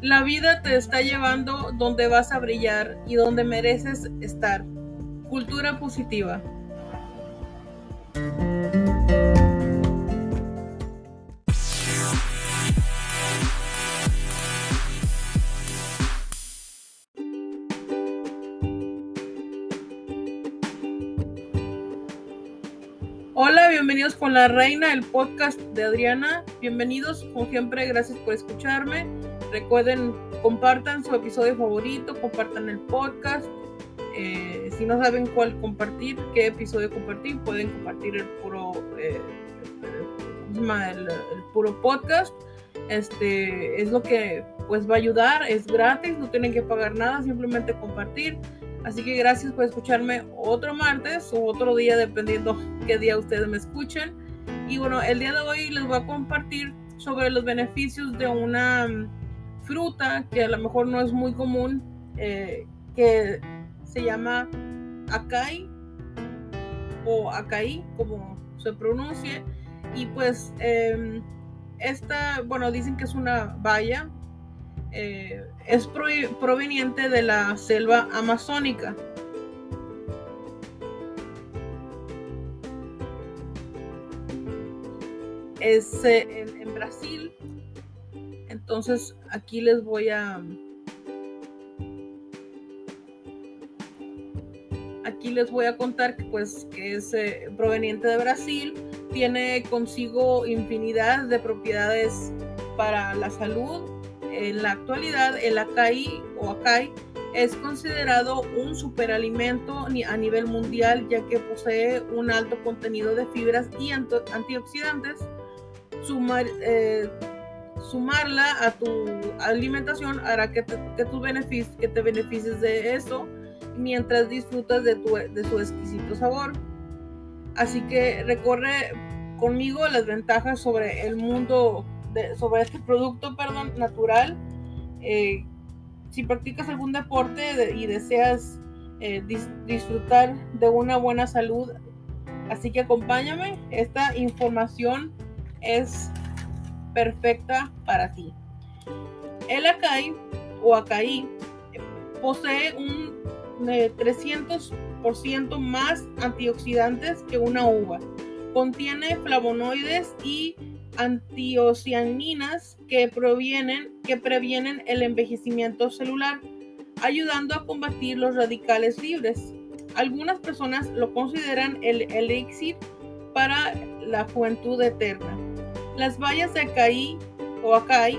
la vida te está llevando donde vas a brillar y donde mereces estar. Cultura positiva. Hola, bienvenidos con la reina, el podcast de Adriana. Bienvenidos, como siempre, gracias por escucharme. Recuerden, compartan su episodio favorito, compartan el podcast. Eh, si no saben cuál compartir, qué episodio compartir, pueden compartir el puro, eh, el, puro podcast. Este es lo que pues va a ayudar, es gratis, no tienen que pagar nada, simplemente compartir. Así que gracias por escucharme otro martes o otro día, dependiendo qué día ustedes me escuchen. Y bueno, el día de hoy les voy a compartir sobre los beneficios de una fruta que a lo mejor no es muy común, eh, que se llama acai o acai, como se pronuncie. Y pues em, esta, bueno, dicen que es una valla eh, es proveniente de la selva amazónica. Es eh, en, Brasil. Entonces aquí les voy a... Aquí les voy a contar que pues que es eh, proveniente de Brasil. Tiene consigo infinidad de propiedades para la salud, en la actualidad el acai o acai es considerado un superalimento a nivel mundial ya que posee un alto contenido de fibras y antioxidantes. Sumarla a tu alimentación hará que te, que, que te beneficies de eso mientras disfrutas de, tu, de su exquisito sabor. Así que recorre conmigo las ventajas sobre el mundo sobre este producto perdón, natural. Eh, si practicas algún deporte y deseas eh, disfrutar de una buena salud, así que acompáñame. Esta información es perfecta para ti. El acai o acai posee un 300% eh, más antioxidantes que una uva. Contiene flavonoides y antiocianinas que, provienen, que previenen el envejecimiento celular, ayudando a combatir los radicales libres. Algunas personas lo consideran el elixir para la juventud eterna. Las bayas de acai o acai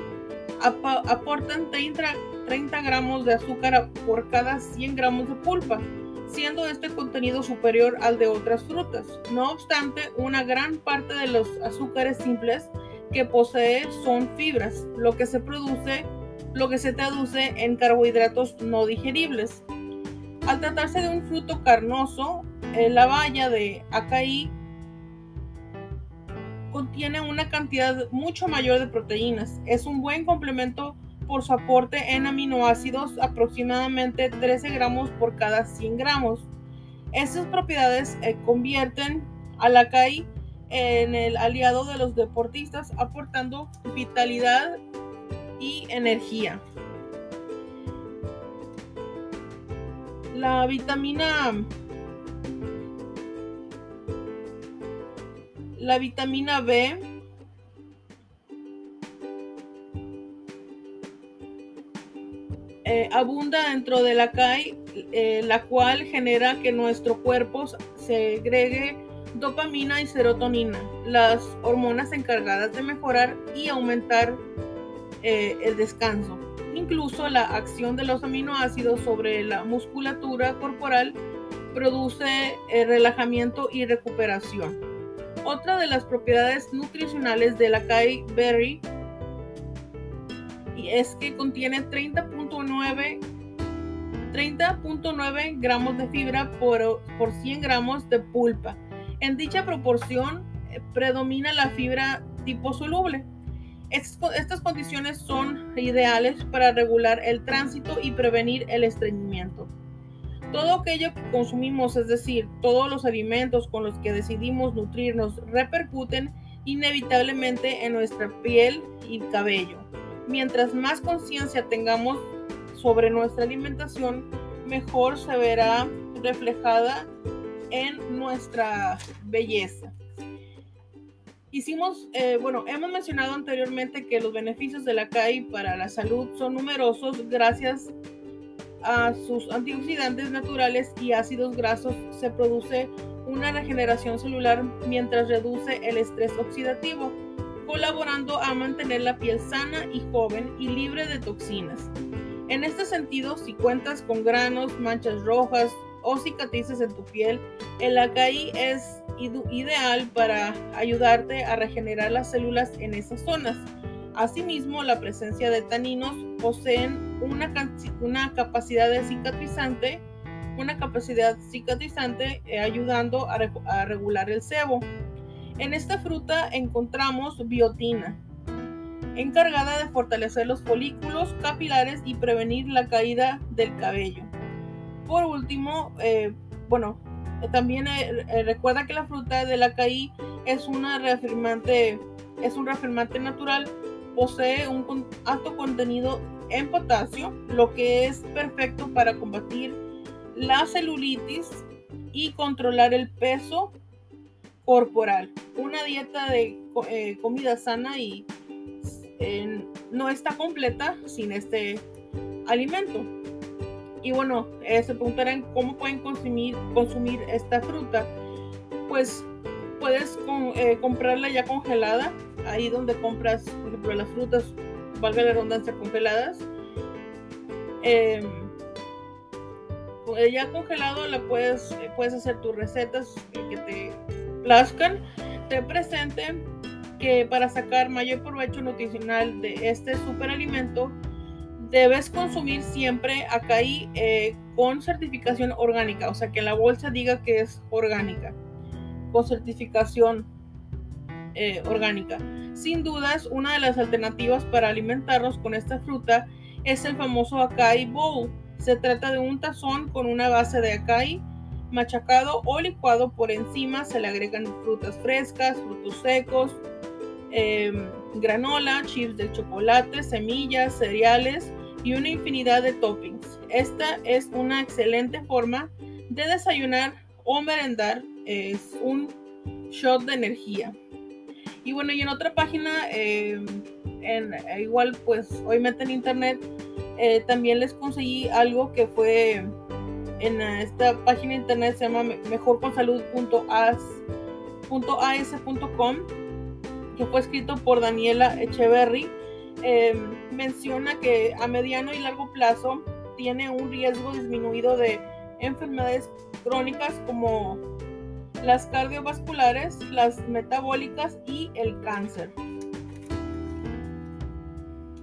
aportan 30, 30 gramos de azúcar por cada 100 gramos de pulpa siendo este contenido superior al de otras frutas. No obstante, una gran parte de los azúcares simples que posee son fibras, lo que se produce, lo que se traduce en carbohidratos no digeribles. Al tratarse de un fruto carnoso, eh, la baya de acai contiene una cantidad mucho mayor de proteínas. Es un buen complemento por su aporte en aminoácidos, aproximadamente 13 gramos por cada 100 gramos. Estas propiedades eh, convierten al acai en el aliado de los deportistas, aportando vitalidad y energía. La vitamina la vitamina B Eh, abunda dentro de la CAI, eh, la cual genera que nuestro cuerpo segregue dopamina y serotonina, las hormonas encargadas de mejorar y aumentar eh, el descanso. Incluso la acción de los aminoácidos sobre la musculatura corporal produce relajamiento y recuperación. Otra de las propiedades nutricionales de la Kai Berry es que contiene 30.9 30.9 gramos de fibra por, por 100 gramos de pulpa. En dicha proporción eh, predomina la fibra tipo soluble. Estas, condiciones son ideales para regular el tránsito y prevenir el estreñimiento. Todo aquello que consumimos, es decir, todos los alimentos con los que decidimos nutrirnos, repercuten inevitablemente en nuestra piel y cabello Mientras más conciencia tengamos sobre nuestra alimentación, mejor se verá reflejada en nuestra belleza. Hicimos, eh, bueno, hemos mencionado anteriormente que los beneficios de la CAI para la salud son numerosos gracias a sus antioxidantes naturales y ácidos grasos. Se produce una regeneración celular mientras reduce el estrés oxidativo, colaborando a mantener la piel sana y joven y libre de toxinas. En este sentido, si cuentas con granos, manchas rojas o cicatrices en tu piel, el acai es ideal para ayudarte a regenerar las células en esas zonas. Asimismo, la presencia de taninos poseen una, una capacidad de cicatrizante, una capacidad cicatrizante eh, ayudando a, regular el sebo. En esta fruta encontramos biotina, encargada de fortalecer los folículos capilares y prevenir la caída del cabello. Por último, eh, bueno, también eh, eh, recuerda que la fruta es una reafirmante, es un reafirmante natural, posee un alto contenido en potasio, lo que es perfecto para combatir la celulitis y controlar el peso corporal. Una dieta de comida sana y no está completa sin este alimento. Y bueno, eh, se preguntarán cómo pueden consumir, consumir esta fruta. Pues puedes eh, comprarla ya congelada, ahí donde compras, por ejemplo, las frutas, valga la redundancia, congeladas. Eh, ya congelado la puedes, puedes hacer tus recetas que te plazcan. Te presente que para sacar mayor provecho nutricional de este superalimento, debes consumir siempre acaí eh, con certificación orgánica, o sea que la bolsa diga que es orgánica, con certificación eh, orgánica. Sin dudas, una de las alternativas para alimentarnos con esta fruta es el famoso acai bowl. Se trata de un tazón con una base de acai machacado o licuado por encima. Se le agregan frutas frescas, frutos secos, Em, granola, chips de chocolate, semillas, cereales y una infinidad de toppings. Esta es una excelente forma de desayunar o merendar. Es un shot de energía. Y bueno, y en otra página, em, en, igual pues obviamente en internet, eh, también les conseguí algo que fue en esta página internet se llama mejorconsalud.as.com que fue escrito por Daniela Echeverry, eh, menciona que a mediano y largo plazo tiene un riesgo disminuido de enfermedades crónicas como las cardiovasculares, las metabólicas y el cáncer.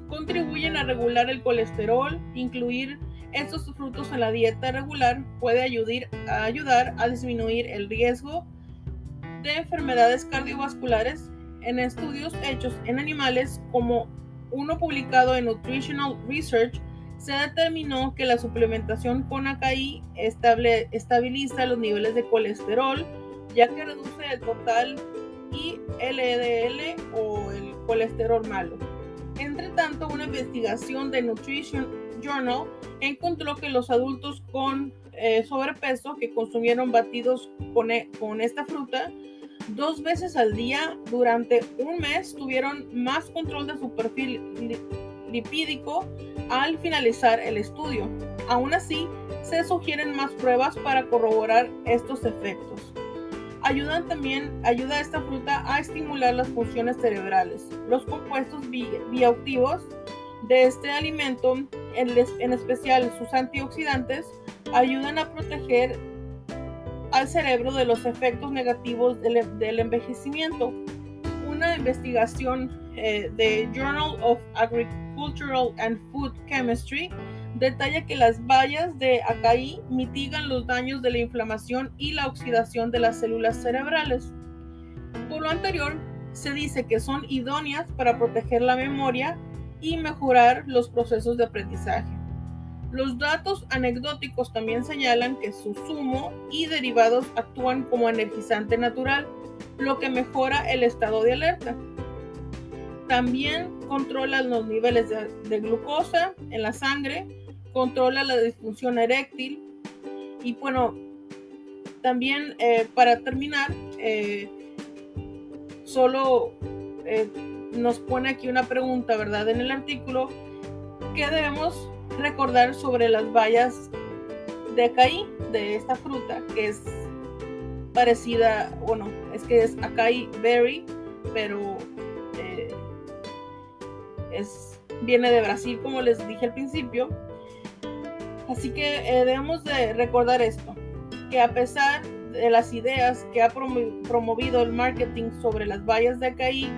Contribuyen a regular el colesterol, incluir estos frutos en la dieta regular puede ayudar, a disminuir el riesgo de enfermedades cardiovasculares en estudios hechos en animales como uno publicado en Nutritional Research, se determinó que la suplementación con AKI estable, estabiliza los niveles de colesterol, ya que reduce el total y LDL o el colesterol malo. Entre tanto, una investigación de Nutrition Journal encontró que los adultos con eh, sobrepeso que consumieron batidos con, e, con esta fruta dos veces al día durante un mes tuvieron más control de su perfil lipídico al finalizar el estudio. Aún así, se sugieren más pruebas para corroborar estos efectos. Ayudan también, ayuda esta fruta a estimular las funciones cerebrales. Los compuestos bioactivos de este alimento, en especial sus antioxidantes, ayudan a proteger al cerebro de los efectos negativos del, envejecimiento. Una investigación eh, de Journal of Agricultural and Food Chemistry detalla que las bayas de acai mitigan los daños de la inflamación y la oxidación de las células cerebrales. Por lo anterior, se dice que son idóneas para proteger la memoria y mejorar los procesos de aprendizaje. Los datos anecdóticos también señalan que su zumo y derivados actúan como energizante natural, lo que mejora el estado de alerta. También controla los niveles de, glucosa en la sangre, controla la disfunción eréctil y bueno, también eh, para terminar, eh, solo eh, nos pone aquí una pregunta, ¿verdad? En el artículo, ¿qué debemos recordar sobre las bayas de acai, de esta fruta, que es parecida, bueno, es que es acai berry, pero eh, es, viene de Brasil, como les dije al principio. Así que eh, debemos de recordar esto, que a pesar de las ideas que ha promovido el marketing sobre las bayas de acai,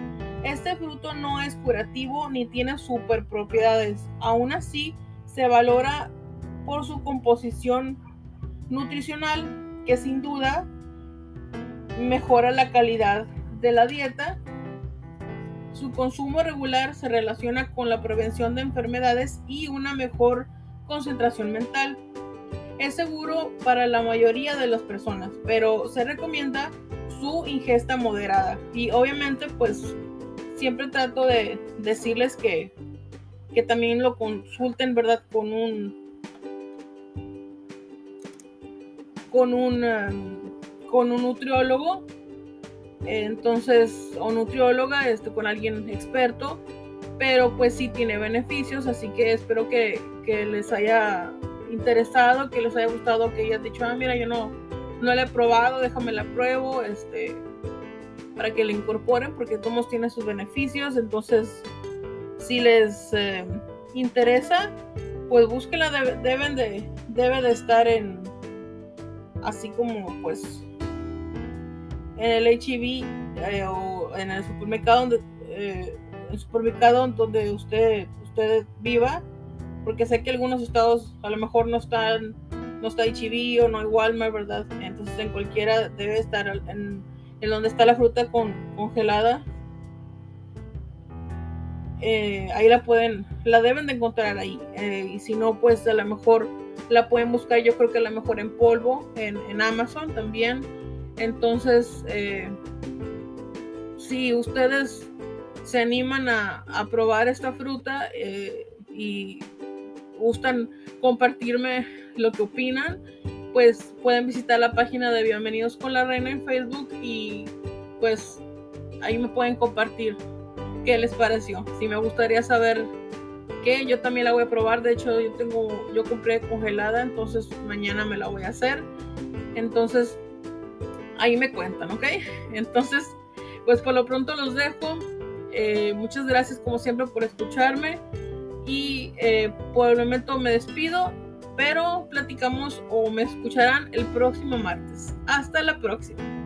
este fruto no es curativo ni tiene super propiedades. Aún así, se valora por su composición nutricional, que sin duda mejora la calidad de la dieta. Su consumo regular se relaciona con la prevención de enfermedades y una mejor concentración mental. Es seguro para la mayoría de las personas, pero se recomienda su ingesta moderada. Y obviamente pues siempre trato de decirles que, que también lo consulten, ¿verdad? Con un con un um, con un nutriólogo entonces o nutrióloga este con alguien experto pero pues sí tiene beneficios así que espero que, que les haya interesado que les haya gustado que hayas dicho ah mira yo no no la he probado déjame la pruebo este para que la incorporen porque todos tienen sus beneficios. Entonces, si les eh, interesa, pues búsquenla, deben de, debe de estar en, así como pues en el HIV eh, o en el supermercado donde eh, el supermercado donde usted usted viva porque sé que algunos estados a lo mejor no están no está HIV o no hay Walmart verdad entonces en cualquiera debe estar en en donde está la fruta con, congelada. Eh, ahí la pueden, la deben de encontrar ahí. Eh, y si no, pues a lo mejor la pueden buscar, yo creo que a lo mejor en polvo, en, Amazon también. Entonces, eh, si ustedes se animan a, a probar esta fruta y gustan compartirme lo que opinan, pues pueden visitar la página de Bienvenidos con la Reina en Facebook y pues ahí me pueden compartir qué les pareció. Si me gustaría saber qué, yo también la voy a probar. De hecho, yo tengo, yo compré congelada, entonces mañana me la voy a hacer. Entonces, ahí me cuentan, ¿ok? Entonces, pues por lo pronto los dejo. Eh, muchas gracias como siempre por escucharme y eh, por el momento me despido pero platicamos o me escucharán el próximo martes. Hasta la próxima.